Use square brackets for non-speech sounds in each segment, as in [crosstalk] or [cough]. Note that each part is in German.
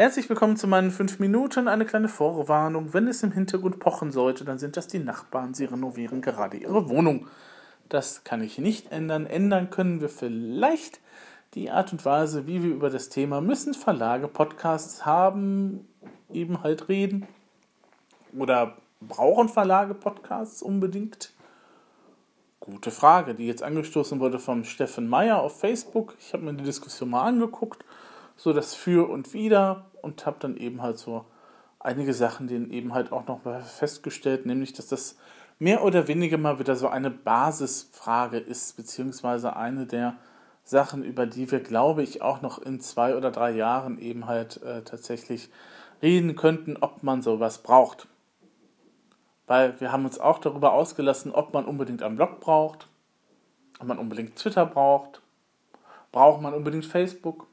Herzlich willkommen zu meinen fünf Minuten. Eine kleine Vorwarnung. Wenn es im Hintergrund pochen sollte, dann sind das die Nachbarn. Sie renovieren gerade ihre Wohnung. Das kann ich nicht ändern. Ändern können wir vielleicht die Art und Weise, wie wir über das Thema müssen Verlage Podcasts haben, eben halt reden. Oder brauchen Verlage Podcasts unbedingt? Gute Frage, die jetzt angestoßen wurde vom Steffen Meyer auf Facebook. Ich habe mir die Diskussion mal angeguckt, so das Für und Wider und habe dann eben halt so einige Sachen, denen eben halt auch noch festgestellt, nämlich dass das mehr oder weniger mal wieder so eine Basisfrage ist, beziehungsweise eine der Sachen, über die wir, glaube ich, auch noch in zwei oder drei Jahren eben halt äh, tatsächlich reden könnten, ob man sowas braucht. Weil wir haben uns auch darüber ausgelassen, ob man unbedingt einen Blog braucht, ob man unbedingt Twitter braucht, braucht man unbedingt Facebook,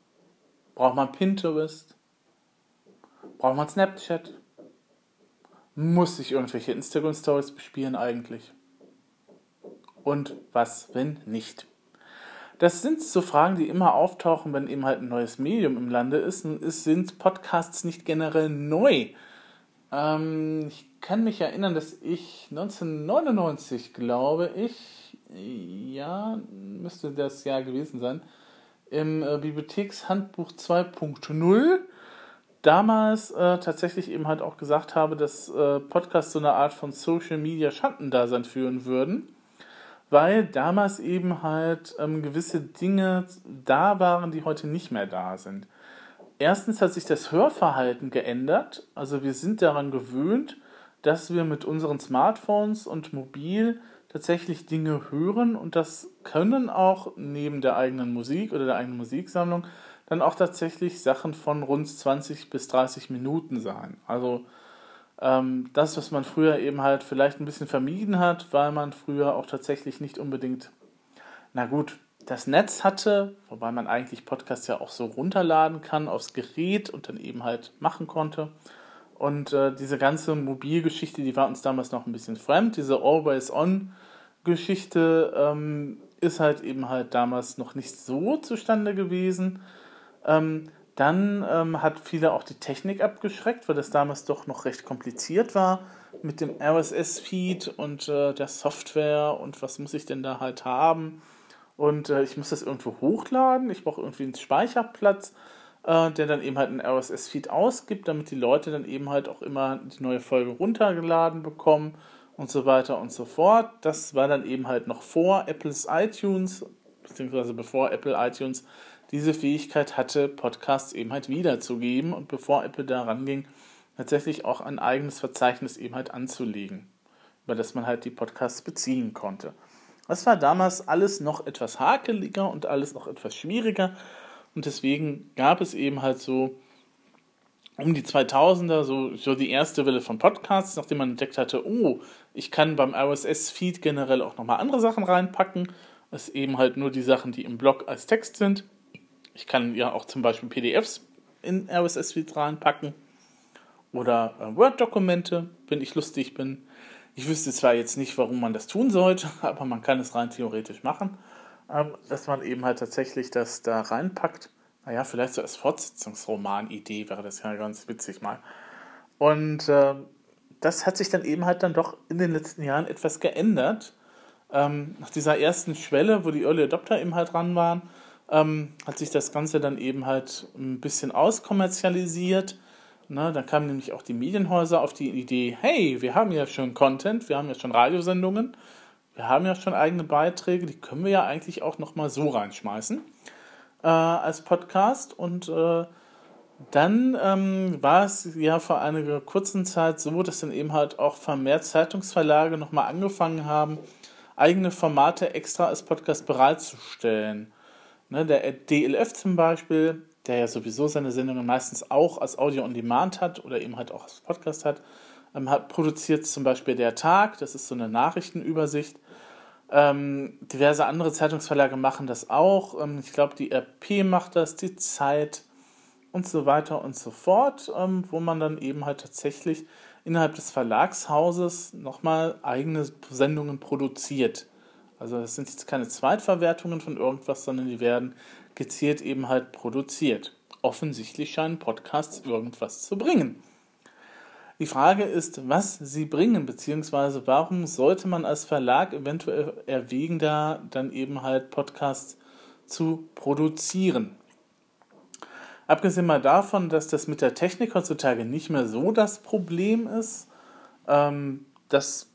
braucht man Pinterest, braucht man Snapchat, muss ich irgendwelche Instagram Stories bespielen eigentlich? Und was, wenn nicht? Das sind so Fragen, die immer auftauchen, wenn eben halt ein neues Medium im Lande ist. Und es sind Podcasts nicht generell neu. Ähm, ich kann mich erinnern, dass ich 1999, glaube ich, ja, müsste das Jahr gewesen sein, im äh, Bibliothekshandbuch 2.0 damals äh, tatsächlich eben halt auch gesagt habe, dass äh, Podcasts so eine Art von Social Media Schattendasein führen würden, weil damals eben halt ähm, gewisse Dinge da waren, die heute nicht mehr da sind. Erstens hat sich das Hörverhalten geändert, also wir sind daran gewöhnt, dass wir mit unseren Smartphones und mobil tatsächlich Dinge hören und das können auch neben der eigenen Musik oder der eigenen Musiksammlung dann auch tatsächlich Sachen von rund 20 bis 30 Minuten sein. Also ähm, das, was man früher eben halt vielleicht ein bisschen vermieden hat, weil man früher auch tatsächlich nicht unbedingt, na gut, das Netz hatte, wobei man eigentlich Podcasts ja auch so runterladen kann aufs Gerät und dann eben halt machen konnte. Und äh, diese ganze Mobilgeschichte, die war uns damals noch ein bisschen fremd. Diese Always-On-Geschichte ähm, ist halt eben halt damals noch nicht so zustande gewesen. Ähm, dann ähm, hat viele auch die Technik abgeschreckt, weil das damals doch noch recht kompliziert war mit dem RSS-Feed und äh, der Software und was muss ich denn da halt haben. Und äh, ich muss das irgendwo hochladen, ich brauche irgendwie einen Speicherplatz äh, der dann eben halt einen RSS-Feed ausgibt, damit die Leute dann eben halt auch immer die neue Folge runtergeladen bekommen und so weiter und so fort. Das war dann eben halt noch vor Apples iTunes, beziehungsweise bevor Apple iTunes diese Fähigkeit hatte, Podcasts eben halt wiederzugeben und bevor Apple daran ging, tatsächlich auch ein eigenes Verzeichnis eben halt anzulegen, über das man halt die Podcasts beziehen konnte. Das war damals alles noch etwas hakeliger und alles noch etwas schwieriger und deswegen gab es eben halt so um die 2000er so, so die erste Welle von Podcasts, nachdem man entdeckt hatte, oh, ich kann beim RSS-Feed generell auch nochmal andere Sachen reinpacken. Es eben halt nur die Sachen, die im Blog als Text sind. Ich kann ja auch zum Beispiel PDFs in RSS-Feed reinpacken. Oder äh, Word-Dokumente, wenn ich lustig bin. Ich wüsste zwar jetzt nicht, warum man das tun sollte, [laughs] aber man kann es rein theoretisch machen ähm, dass man eben halt tatsächlich das da reinpackt. Naja, vielleicht so als Fortsetzungsroman-Idee wäre das ja ganz witzig mal. Und äh, das hat sich dann eben halt dann doch in den letzten Jahren etwas geändert. Ähm, nach dieser ersten Schwelle, wo die Early Adopter eben halt dran waren, ähm, hat sich das Ganze dann eben halt ein bisschen auskommerzialisiert. Ne, dann kamen nämlich auch die Medienhäuser auf die Idee, hey, wir haben ja schon Content, wir haben ja schon Radiosendungen, wir haben ja schon eigene Beiträge, die können wir ja eigentlich auch nochmal so reinschmeißen äh, als Podcast. Und äh, dann ähm, war es ja vor einiger kurzen Zeit so, dass dann eben halt auch vermehrt Zeitungsverlage nochmal angefangen haben, eigene Formate extra als Podcast bereitzustellen. Ne, der DLF zum Beispiel, der ja sowieso seine Sendungen meistens auch als Audio on Demand hat oder eben halt auch als Podcast hat, ähm, hat produziert zum Beispiel Der Tag, das ist so eine Nachrichtenübersicht. Ähm, diverse andere Zeitungsverlage machen das auch. Ähm, ich glaube, die RP macht das, die Zeit und so weiter und so fort, ähm, wo man dann eben halt tatsächlich innerhalb des Verlagshauses nochmal eigene Sendungen produziert. Also das sind jetzt keine Zweitverwertungen von irgendwas, sondern die werden gezielt eben halt produziert. offensichtlich scheinen Podcasts irgendwas zu bringen. Die Frage ist, was sie bringen, beziehungsweise warum sollte man als Verlag eventuell erwägen, da dann eben halt Podcasts zu produzieren. Abgesehen mal davon, dass das mit der Technik heutzutage nicht mehr so das Problem ist. Ähm, das,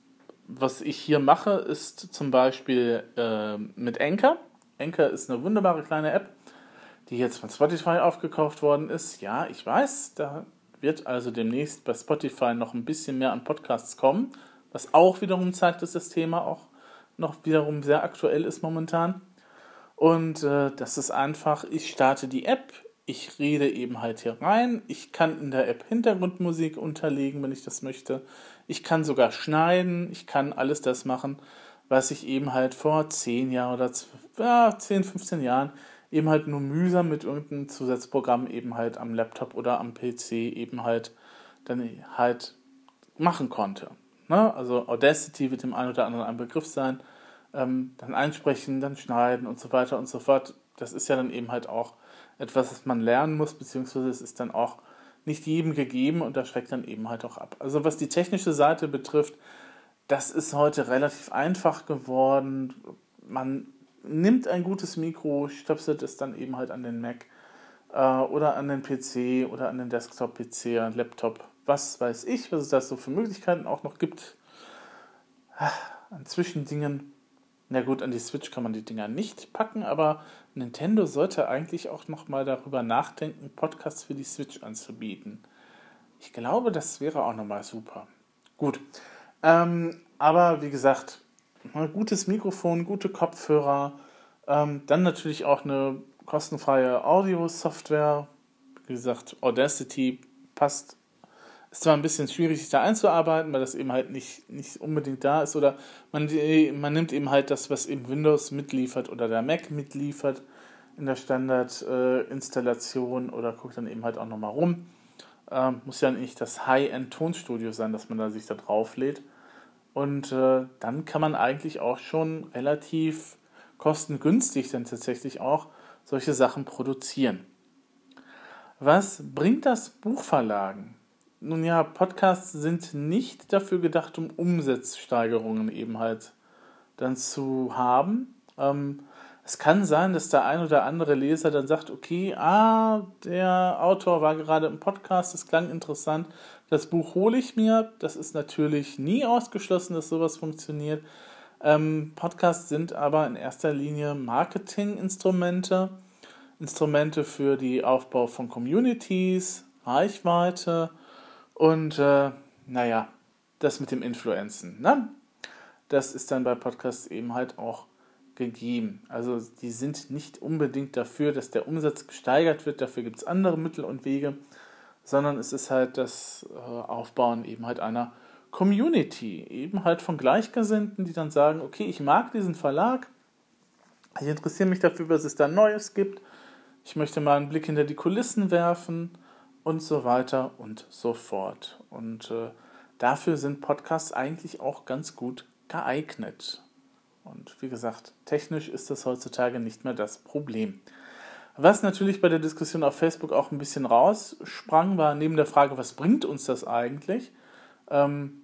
was ich hier mache, ist zum Beispiel äh, mit Anchor. Anchor ist eine wunderbare kleine App, die jetzt von Spotify aufgekauft worden ist. Ja, ich weiß, da wird also demnächst bei Spotify noch ein bisschen mehr an Podcasts kommen, was auch wiederum zeigt, dass das Thema auch noch wiederum sehr aktuell ist momentan. Und äh, das ist einfach, ich starte die App, ich rede eben halt hier rein, ich kann in der App Hintergrundmusik unterlegen, wenn ich das möchte. Ich kann sogar schneiden, ich kann alles das machen, was ich eben halt vor 10 Jahren oder ja, 10, 15 Jahren eben halt nur mühsam mit irgendeinem Zusatzprogramm eben halt am Laptop oder am PC eben halt dann halt machen konnte. Ne? Also Audacity wird dem einen oder anderen ein Begriff sein ähm, dann einsprechen, dann schneiden und so weiter und so fort. Das ist ja dann eben halt auch etwas, was man lernen muss, beziehungsweise es ist dann auch nicht jedem gegeben und das schreckt dann eben halt auch ab. Also was die technische Seite betrifft, das ist heute relativ einfach geworden. Man nimmt ein gutes Mikro, stöpselt es dann eben halt an den Mac äh, oder an den PC oder an den Desktop-PC, Laptop, was weiß ich, was es da so für Möglichkeiten auch noch gibt. An Zwischendingen na gut, an die Switch kann man die Dinger nicht packen, aber Nintendo sollte eigentlich auch nochmal darüber nachdenken, Podcasts für die Switch anzubieten. Ich glaube, das wäre auch nochmal super. Gut. Ähm, aber wie gesagt, ein gutes Mikrofon, gute Kopfhörer, ähm, dann natürlich auch eine kostenfreie Audio-Software. Wie gesagt, Audacity passt ist zwar ein bisschen schwierig, sich da einzuarbeiten, weil das eben halt nicht, nicht unbedingt da ist. Oder man, man nimmt eben halt das, was eben Windows mitliefert oder der Mac mitliefert in der Standardinstallation äh, oder guckt dann eben halt auch nochmal rum. Ähm, muss ja nicht das High-End-Tonstudio sein, dass man da sich da drauf lädt. Und äh, dann kann man eigentlich auch schon relativ kostengünstig dann tatsächlich auch solche Sachen produzieren. Was bringt das Buchverlagen? Nun ja, Podcasts sind nicht dafür gedacht, um Umsatzsteigerungen eben halt dann zu haben. Ähm, es kann sein, dass der ein oder andere Leser dann sagt, okay, ah, der Autor war gerade im Podcast, das klang interessant, das Buch hole ich mir. Das ist natürlich nie ausgeschlossen, dass sowas funktioniert. Ähm, Podcasts sind aber in erster Linie Marketinginstrumente, Instrumente für die Aufbau von Communities, Reichweite, und äh, naja, das mit dem Influenzen, ne? das ist dann bei Podcasts eben halt auch gegeben. Also die sind nicht unbedingt dafür, dass der Umsatz gesteigert wird, dafür gibt es andere Mittel und Wege, sondern es ist halt das äh, Aufbauen eben halt einer Community, eben halt von Gleichgesinnten, die dann sagen, okay, ich mag diesen Verlag, ich interessiere mich dafür, was es da Neues gibt, ich möchte mal einen Blick hinter die Kulissen werfen und so weiter und so fort. Und äh, dafür sind Podcasts eigentlich auch ganz gut geeignet. Und wie gesagt, technisch ist das heutzutage nicht mehr das Problem. Was natürlich bei der Diskussion auf Facebook auch ein bisschen raussprang, war neben der Frage, was bringt uns das eigentlich, ähm,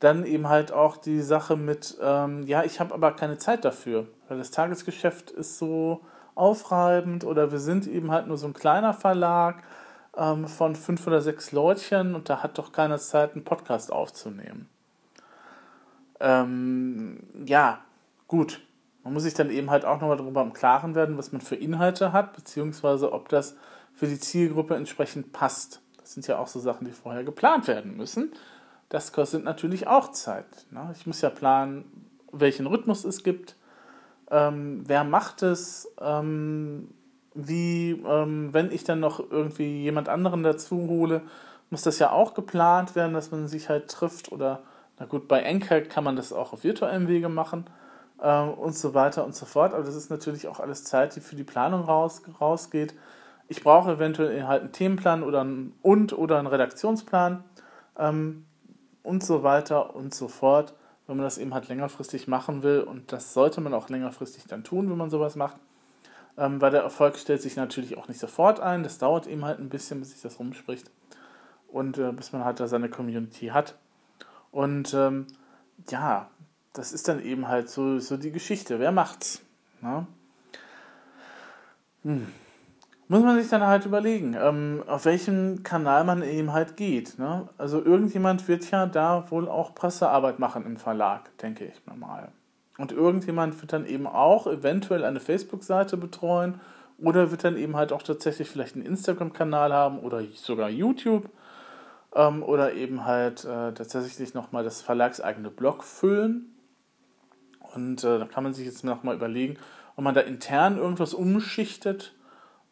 dann eben halt auch die Sache mit, ähm, ja, ich habe aber keine Zeit dafür, weil das Tagesgeschäft ist so aufreibend oder wir sind eben halt nur so ein kleiner Verlag ähm, von fünf oder sechs Leutchen und da hat doch keiner Zeit, einen Podcast aufzunehmen. Ähm, ja, gut. Man muss sich dann eben halt auch nochmal darüber im Klaren werden, was man für Inhalte hat, beziehungsweise ob das für die Zielgruppe entsprechend passt. Das sind ja auch so Sachen, die vorher geplant werden müssen. Das kostet natürlich auch Zeit. Ne? Ich muss ja planen, welchen Rhythmus es gibt, ähm, wer macht es, ähm, wie ähm, wenn ich dann noch irgendwie jemand anderen dazu hole, muss das ja auch geplant werden, dass man sich halt trifft oder na gut, bei Anchor kann man das auch auf virtuellem Wege machen äh, und so weiter und so fort, aber das ist natürlich auch alles Zeit, die für die Planung raus, rausgeht. Ich brauche eventuell halt einen Themenplan oder einen, und oder einen Redaktionsplan ähm, und so weiter und so fort, wenn man das eben halt längerfristig machen will und das sollte man auch längerfristig dann tun, wenn man sowas macht ähm, weil der Erfolg stellt sich natürlich auch nicht sofort ein. Das dauert eben halt ein bisschen, bis sich das rumspricht und äh, bis man halt da seine Community hat. Und ähm, ja, das ist dann eben halt so, so die Geschichte. Wer macht's? Ne? Hm. Muss man sich dann halt überlegen, ähm, auf welchen Kanal man eben halt geht. Ne? Also irgendjemand wird ja da wohl auch Pressearbeit machen im Verlag, denke ich mal. Und irgendjemand wird dann eben auch eventuell eine Facebook-Seite betreuen oder wird dann eben halt auch tatsächlich vielleicht einen Instagram-Kanal haben oder sogar YouTube ähm, oder eben halt äh, tatsächlich nochmal das verlagseigene Blog füllen. Und äh, da kann man sich jetzt nochmal überlegen, ob man da intern irgendwas umschichtet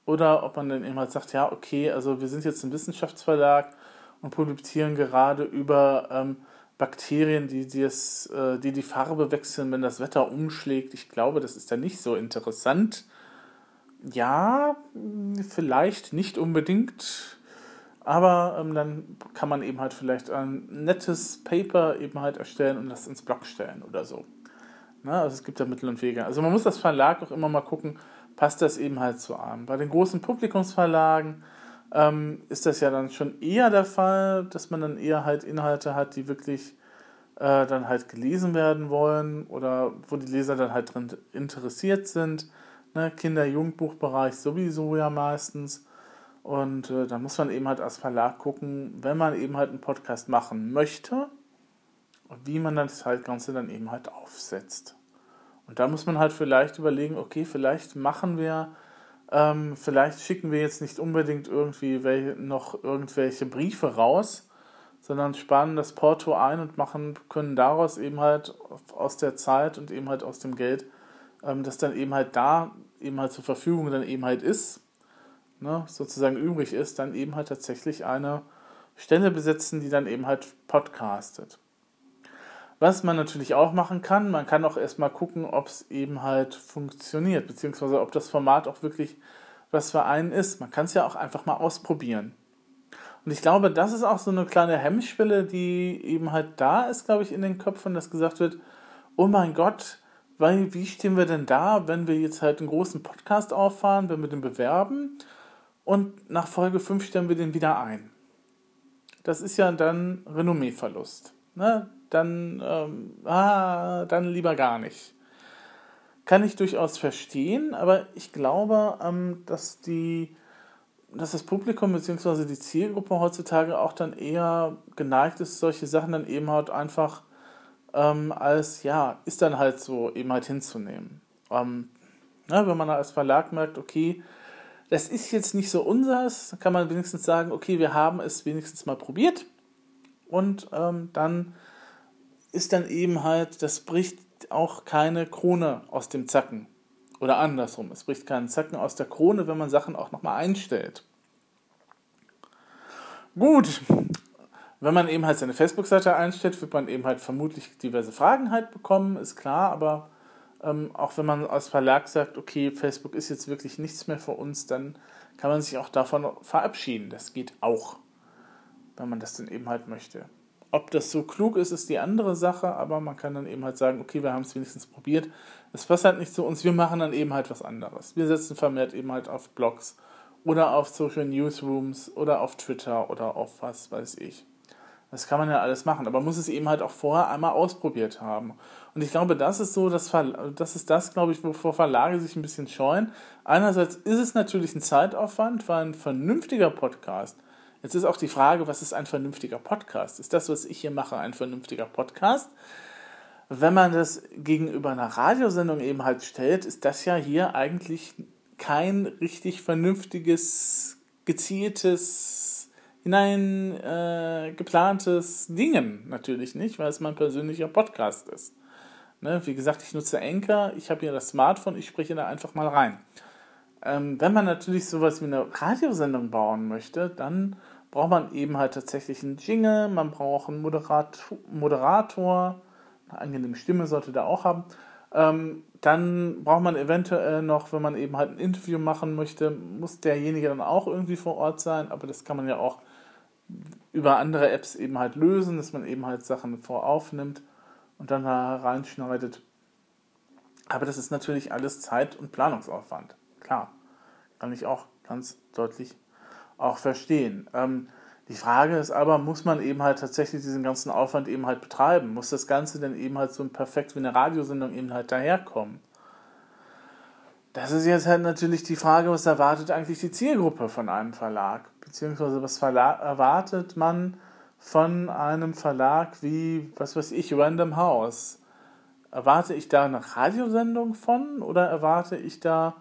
oder ob man dann eben halt sagt, ja, okay, also wir sind jetzt ein Wissenschaftsverlag und publizieren gerade über ähm, Bakterien, die, die, es, äh, die die Farbe wechseln, wenn das Wetter umschlägt. Ich glaube, das ist dann nicht so interessant. Ja, vielleicht nicht unbedingt, aber ähm, dann kann man eben halt vielleicht ein nettes Paper eben halt erstellen und das ins Blog stellen oder so. Na, also es gibt da Mittel und Wege. Also man muss das Verlag auch immer mal gucken, passt das eben halt zu einem. Bei den großen Publikumsverlagen ähm, ist das ja dann schon eher der Fall, dass man dann eher halt Inhalte hat, die wirklich äh, dann halt gelesen werden wollen oder wo die Leser dann halt drin interessiert sind. Ne? Kinder-Jugendbuchbereich sowieso ja meistens. Und äh, da muss man eben halt als Verlag gucken, wenn man eben halt einen Podcast machen möchte, wie man das halt Ganze dann eben halt aufsetzt. Und da muss man halt vielleicht überlegen, okay, vielleicht machen wir, ähm, vielleicht schicken wir jetzt nicht unbedingt irgendwie welche, noch irgendwelche Briefe raus, sondern sparen das Porto ein und machen, können daraus eben halt aus der Zeit und eben halt aus dem Geld, ähm, das dann eben halt da eben halt zur Verfügung dann eben halt ist, ne, sozusagen übrig ist, dann eben halt tatsächlich eine Stelle besetzen, die dann eben halt podcastet. Was man natürlich auch machen kann, man kann auch erstmal gucken, ob es eben halt funktioniert, beziehungsweise ob das Format auch wirklich was für einen ist. Man kann es ja auch einfach mal ausprobieren. Und ich glaube, das ist auch so eine kleine Hemmschwelle, die eben halt da ist, glaube ich, in den Köpfen, dass gesagt wird, oh mein Gott, weil, wie stehen wir denn da, wenn wir jetzt halt einen großen Podcast auffahren, wenn wir den bewerben und nach Folge 5 stellen wir den wieder ein. Das ist ja dann Renommeeverlust. Ne? dann, ähm, ah, dann lieber gar nicht. Kann ich durchaus verstehen, aber ich glaube, ähm, dass die dass das Publikum bzw. die Zielgruppe heutzutage auch dann eher geneigt ist, solche Sachen dann eben halt einfach ähm, als, ja, ist dann halt so eben halt hinzunehmen. Ähm, ne, wenn man als Verlag merkt, okay, das ist jetzt nicht so unseres, kann man wenigstens sagen, okay, wir haben es wenigstens mal probiert und ähm, dann ist dann eben halt, das bricht auch keine Krone aus dem Zacken. Oder andersrum, es bricht keinen Zacken aus der Krone, wenn man Sachen auch nochmal einstellt. Gut, wenn man eben halt seine Facebook-Seite einstellt, wird man eben halt vermutlich diverse Fragen halt bekommen, ist klar, aber ähm, auch wenn man als Verlag sagt, okay, Facebook ist jetzt wirklich nichts mehr für uns, dann kann man sich auch davon verabschieden. Das geht auch, wenn man das dann eben halt möchte. Ob das so klug ist, ist die andere Sache, aber man kann dann eben halt sagen, okay, wir haben es wenigstens probiert. Es passt halt nicht zu uns, wir machen dann eben halt was anderes. Wir setzen vermehrt eben halt auf Blogs oder auf Social Newsrooms oder auf Twitter oder auf was weiß ich. Das kann man ja alles machen, aber man muss es eben halt auch vorher einmal ausprobiert haben. Und ich glaube, das ist so, das, das ist das, glaube ich, wovor Verlage sich ein bisschen scheuen. Einerseits ist es natürlich ein Zeitaufwand, weil ein vernünftiger Podcast Jetzt ist auch die Frage, was ist ein vernünftiger Podcast? Ist das, was ich hier mache, ein vernünftiger Podcast? Wenn man das gegenüber einer Radiosendung eben halt stellt, ist das ja hier eigentlich kein richtig vernünftiges, gezieltes, hinein äh, geplantes Dingen natürlich nicht, weil es mein persönlicher Podcast ist. Ne? Wie gesagt, ich nutze Anchor, ich habe hier das Smartphone, ich spreche da einfach mal rein. Ähm, wenn man natürlich sowas wie eine Radiosendung bauen möchte, dann braucht man eben halt tatsächlich einen Jingle, man braucht einen Moderator, Moderator eine angenehme Stimme sollte der auch haben. Ähm, dann braucht man eventuell noch, wenn man eben halt ein Interview machen möchte, muss derjenige dann auch irgendwie vor Ort sein, aber das kann man ja auch über andere Apps eben halt lösen, dass man eben halt Sachen voraufnimmt und dann da reinschneidet. Aber das ist natürlich alles Zeit- und Planungsaufwand klar. Kann ich auch ganz deutlich auch verstehen. Ähm, die Frage ist aber, muss man eben halt tatsächlich diesen ganzen Aufwand eben halt betreiben? Muss das Ganze denn eben halt so perfekt wie eine Radiosendung eben halt daherkommen? Das ist jetzt halt natürlich die Frage, was erwartet eigentlich die Zielgruppe von einem Verlag? Beziehungsweise was Verla erwartet man von einem Verlag wie, was weiß ich, Random House? Erwarte ich da eine Radiosendung von oder erwarte ich da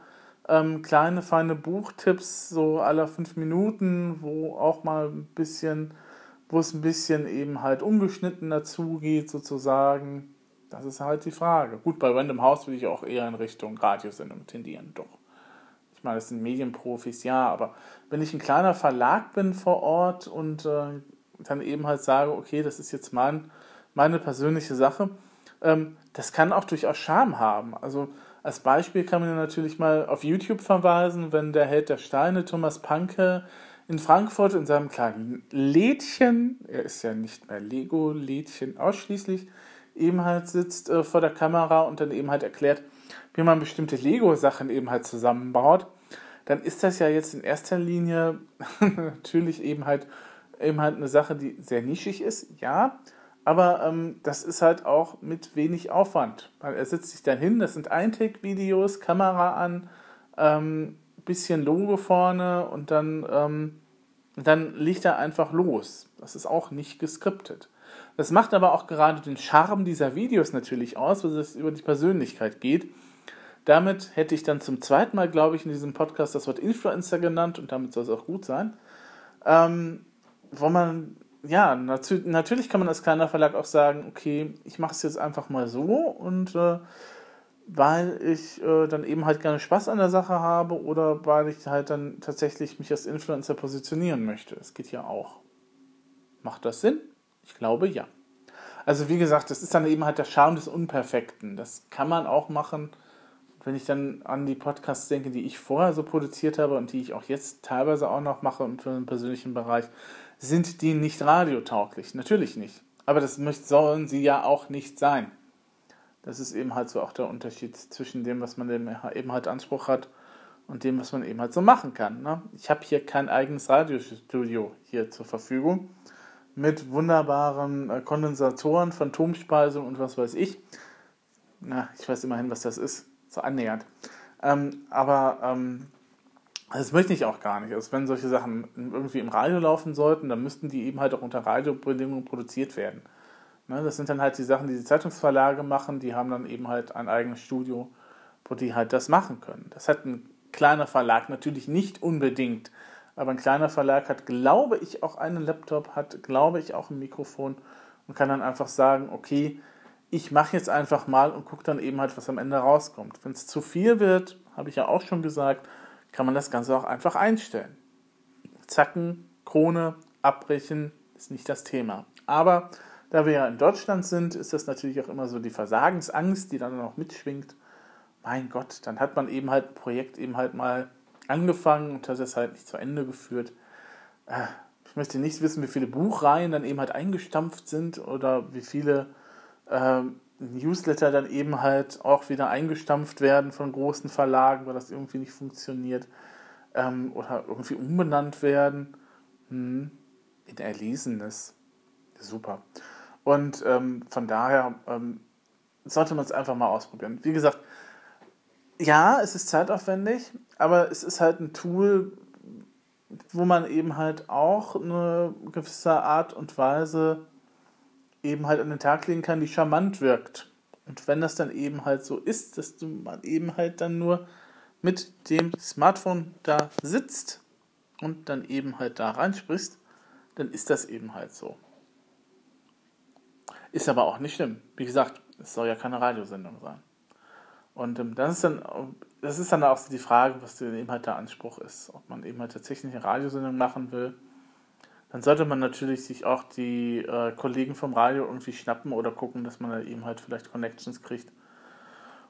ähm, kleine, feine Buchtipps, so aller fünf Minuten, wo auch mal ein bisschen, wo es ein bisschen eben halt ungeschnitten dazugeht, sozusagen. Das ist halt die Frage. Gut, bei Random House würde ich auch eher in Richtung Radiosendung tendieren, doch. Ich meine, das sind Medienprofis, ja, aber wenn ich ein kleiner Verlag bin vor Ort und äh, dann eben halt sage, okay, das ist jetzt mein, meine persönliche Sache, ähm, das kann auch durchaus Charme haben. Also als Beispiel kann man natürlich mal auf YouTube verweisen, wenn der Held der Steine, Thomas Panke, in Frankfurt in seinem kleinen Lädchen, er ist ja nicht mehr Lego-Lädchen ausschließlich, eben halt sitzt äh, vor der Kamera und dann eben halt erklärt, wie man bestimmte Lego-Sachen eben halt zusammenbaut, dann ist das ja jetzt in erster Linie [laughs] natürlich eben halt eben halt eine Sache, die sehr nischig ist, ja, aber ähm, das ist halt auch mit wenig Aufwand. Weil er setzt sich dann hin, das sind Eintake-Videos, Kamera an, ähm, bisschen Logo vorne und dann, ähm, dann liegt er einfach los. Das ist auch nicht geskriptet. Das macht aber auch gerade den Charme dieser Videos natürlich aus, weil es über die Persönlichkeit geht. Damit hätte ich dann zum zweiten Mal, glaube ich, in diesem Podcast das Wort Influencer genannt und damit soll es auch gut sein. Ähm, wo man ja, nat natürlich kann man als kleiner Verlag auch sagen, okay, ich mache es jetzt einfach mal so und äh, weil ich äh, dann eben halt gerne Spaß an der Sache habe oder weil ich halt dann tatsächlich mich als Influencer positionieren möchte. Es geht ja auch. Macht das Sinn? Ich glaube ja. Also wie gesagt, das ist dann eben halt der Charme des Unperfekten. Das kann man auch machen, wenn ich dann an die Podcasts denke, die ich vorher so produziert habe und die ich auch jetzt teilweise auch noch mache für den persönlichen Bereich sind die nicht radiotauglich? Natürlich nicht. Aber das sollen sie ja auch nicht sein. Das ist eben halt so auch der Unterschied zwischen dem, was man eben halt Anspruch hat und dem, was man eben halt so machen kann. Ne? Ich habe hier kein eigenes Radiostudio hier zur Verfügung mit wunderbaren äh, Kondensatoren, Phantomspeisung und was weiß ich. Na, ich weiß immerhin, was das ist, so annähernd. Ähm, aber ähm, das möchte ich auch gar nicht. Also wenn solche Sachen irgendwie im Radio laufen sollten, dann müssten die eben halt auch unter Radiobedingungen produziert werden. Ne, das sind dann halt die Sachen, die die Zeitungsverlage machen, die haben dann eben halt ein eigenes Studio, wo die halt das machen können. Das hat ein kleiner Verlag natürlich nicht unbedingt, aber ein kleiner Verlag hat, glaube ich, auch einen Laptop, hat, glaube ich, auch ein Mikrofon und kann dann einfach sagen, okay, ich mache jetzt einfach mal und gucke dann eben halt, was am Ende rauskommt. Wenn es zu viel wird, habe ich ja auch schon gesagt, kann man das Ganze auch einfach einstellen. Zacken, Krone, abbrechen ist nicht das Thema. Aber da wir ja in Deutschland sind, ist das natürlich auch immer so die Versagensangst, die dann noch mitschwingt. Mein Gott, dann hat man eben halt ein Projekt eben halt mal angefangen und hat es halt nicht zu Ende geführt. Äh, ich möchte nicht wissen, wie viele Buchreihen dann eben halt eingestampft sind oder wie viele ähm, Newsletter dann eben halt auch wieder eingestampft werden von großen Verlagen, weil das irgendwie nicht funktioniert. Ähm, oder irgendwie umbenannt werden hm, in Erlesenes. Super. Und ähm, von daher ähm, sollte man es einfach mal ausprobieren. Wie gesagt, ja, es ist zeitaufwendig, aber es ist halt ein Tool, wo man eben halt auch eine gewisse Art und Weise eben halt an den Tag legen kann, die charmant wirkt. Und wenn das dann eben halt so ist, dass du man eben halt dann nur mit dem Smartphone da sitzt und dann eben halt da reinsprichst, dann ist das eben halt so. Ist aber auch nicht schlimm. Wie gesagt, es soll ja keine Radiosendung sein. Und ähm, das, ist dann, das ist dann auch so die Frage, was eben halt der Anspruch ist. Ob man eben halt tatsächlich eine Radiosendung machen will dann sollte man natürlich sich auch die äh, Kollegen vom Radio irgendwie schnappen oder gucken, dass man da eben halt vielleicht Connections kriegt.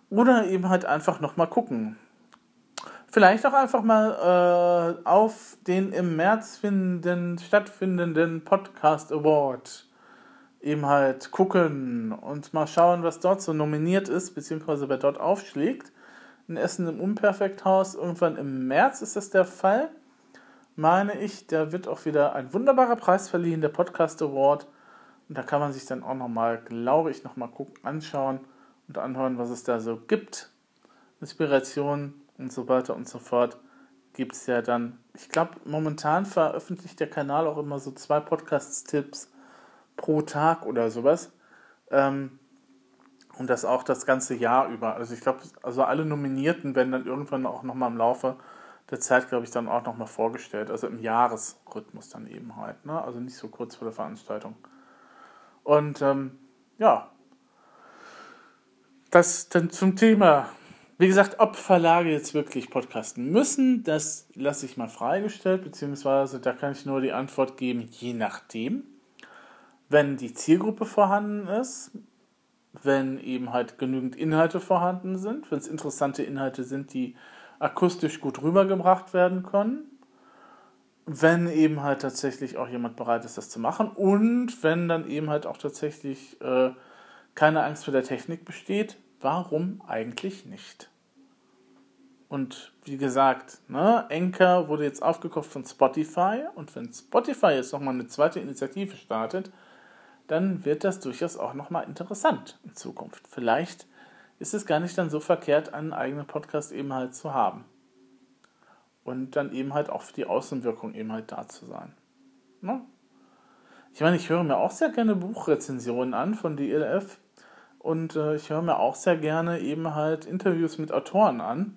Oder eben halt einfach nochmal gucken. Vielleicht auch einfach mal äh, auf den im März finden, stattfindenden Podcast Award eben halt gucken und mal schauen, was dort so nominiert ist, beziehungsweise wer dort aufschlägt. in Essen im Unperfekthaus. Irgendwann im März ist das der Fall, meine ich. Da wird auch wieder ein wunderbarer Preis verliehen, der Podcast Award. Und da kann man sich dann auch nochmal, glaube ich, nochmal gucken, anschauen und anhören, was es da so gibt. Inspiration und so weiter und so fort gibt es ja dann. Ich glaube, momentan veröffentlicht der Kanal auch immer so zwei Podcast-Tipps pro Tag oder sowas. Ähm, und das auch das ganze Jahr über. Also ich glaube, also alle Nominierten werden dann irgendwann auch nochmal im Laufe der Zeit, glaube ich, dann auch nochmal vorgestellt. Also im Jahresrhythmus dann eben halt. Ne? Also nicht so kurz vor der Veranstaltung. Und ähm, ja, das dann zum Thema. Wie gesagt, ob Verlage jetzt wirklich podcasten müssen, das lasse ich mal freigestellt, beziehungsweise da kann ich nur die Antwort geben, je nachdem. Wenn die Zielgruppe vorhanden ist, wenn eben halt genügend Inhalte vorhanden sind, wenn es interessante Inhalte sind, die akustisch gut rübergebracht werden können, wenn eben halt tatsächlich auch jemand bereit ist, das zu machen und wenn dann eben halt auch tatsächlich äh, keine Angst vor der Technik besteht, warum eigentlich nicht? Und wie gesagt, ne, Anchor wurde jetzt aufgekauft von Spotify und wenn Spotify jetzt nochmal eine zweite Initiative startet, dann wird das durchaus auch nochmal interessant in Zukunft. Vielleicht ist es gar nicht dann so verkehrt, einen eigenen Podcast eben halt zu haben. Und dann eben halt auch für die Außenwirkung eben halt da zu sein. Ne? Ich meine, ich höre mir auch sehr gerne Buchrezensionen an von DLF und äh, ich höre mir auch sehr gerne eben halt Interviews mit Autoren an.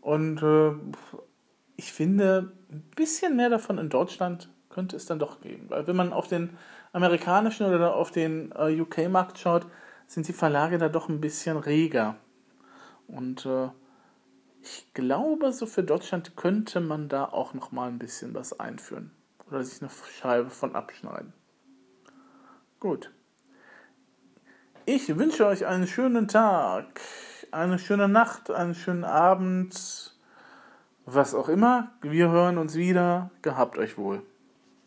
Und äh, ich finde, ein bisschen mehr davon in Deutschland könnte es dann doch geben. Weil wenn man auf den amerikanischen oder auf den äh, UK-Markt schaut, sind die Verlage da doch ein bisschen reger. Und äh, ich glaube, so für Deutschland könnte man da auch noch mal ein bisschen was einführen. Oder sich eine Scheibe von abschneiden. Gut. Ich wünsche euch einen schönen Tag, eine schöne Nacht, einen schönen Abend, was auch immer. Wir hören uns wieder. Gehabt euch wohl.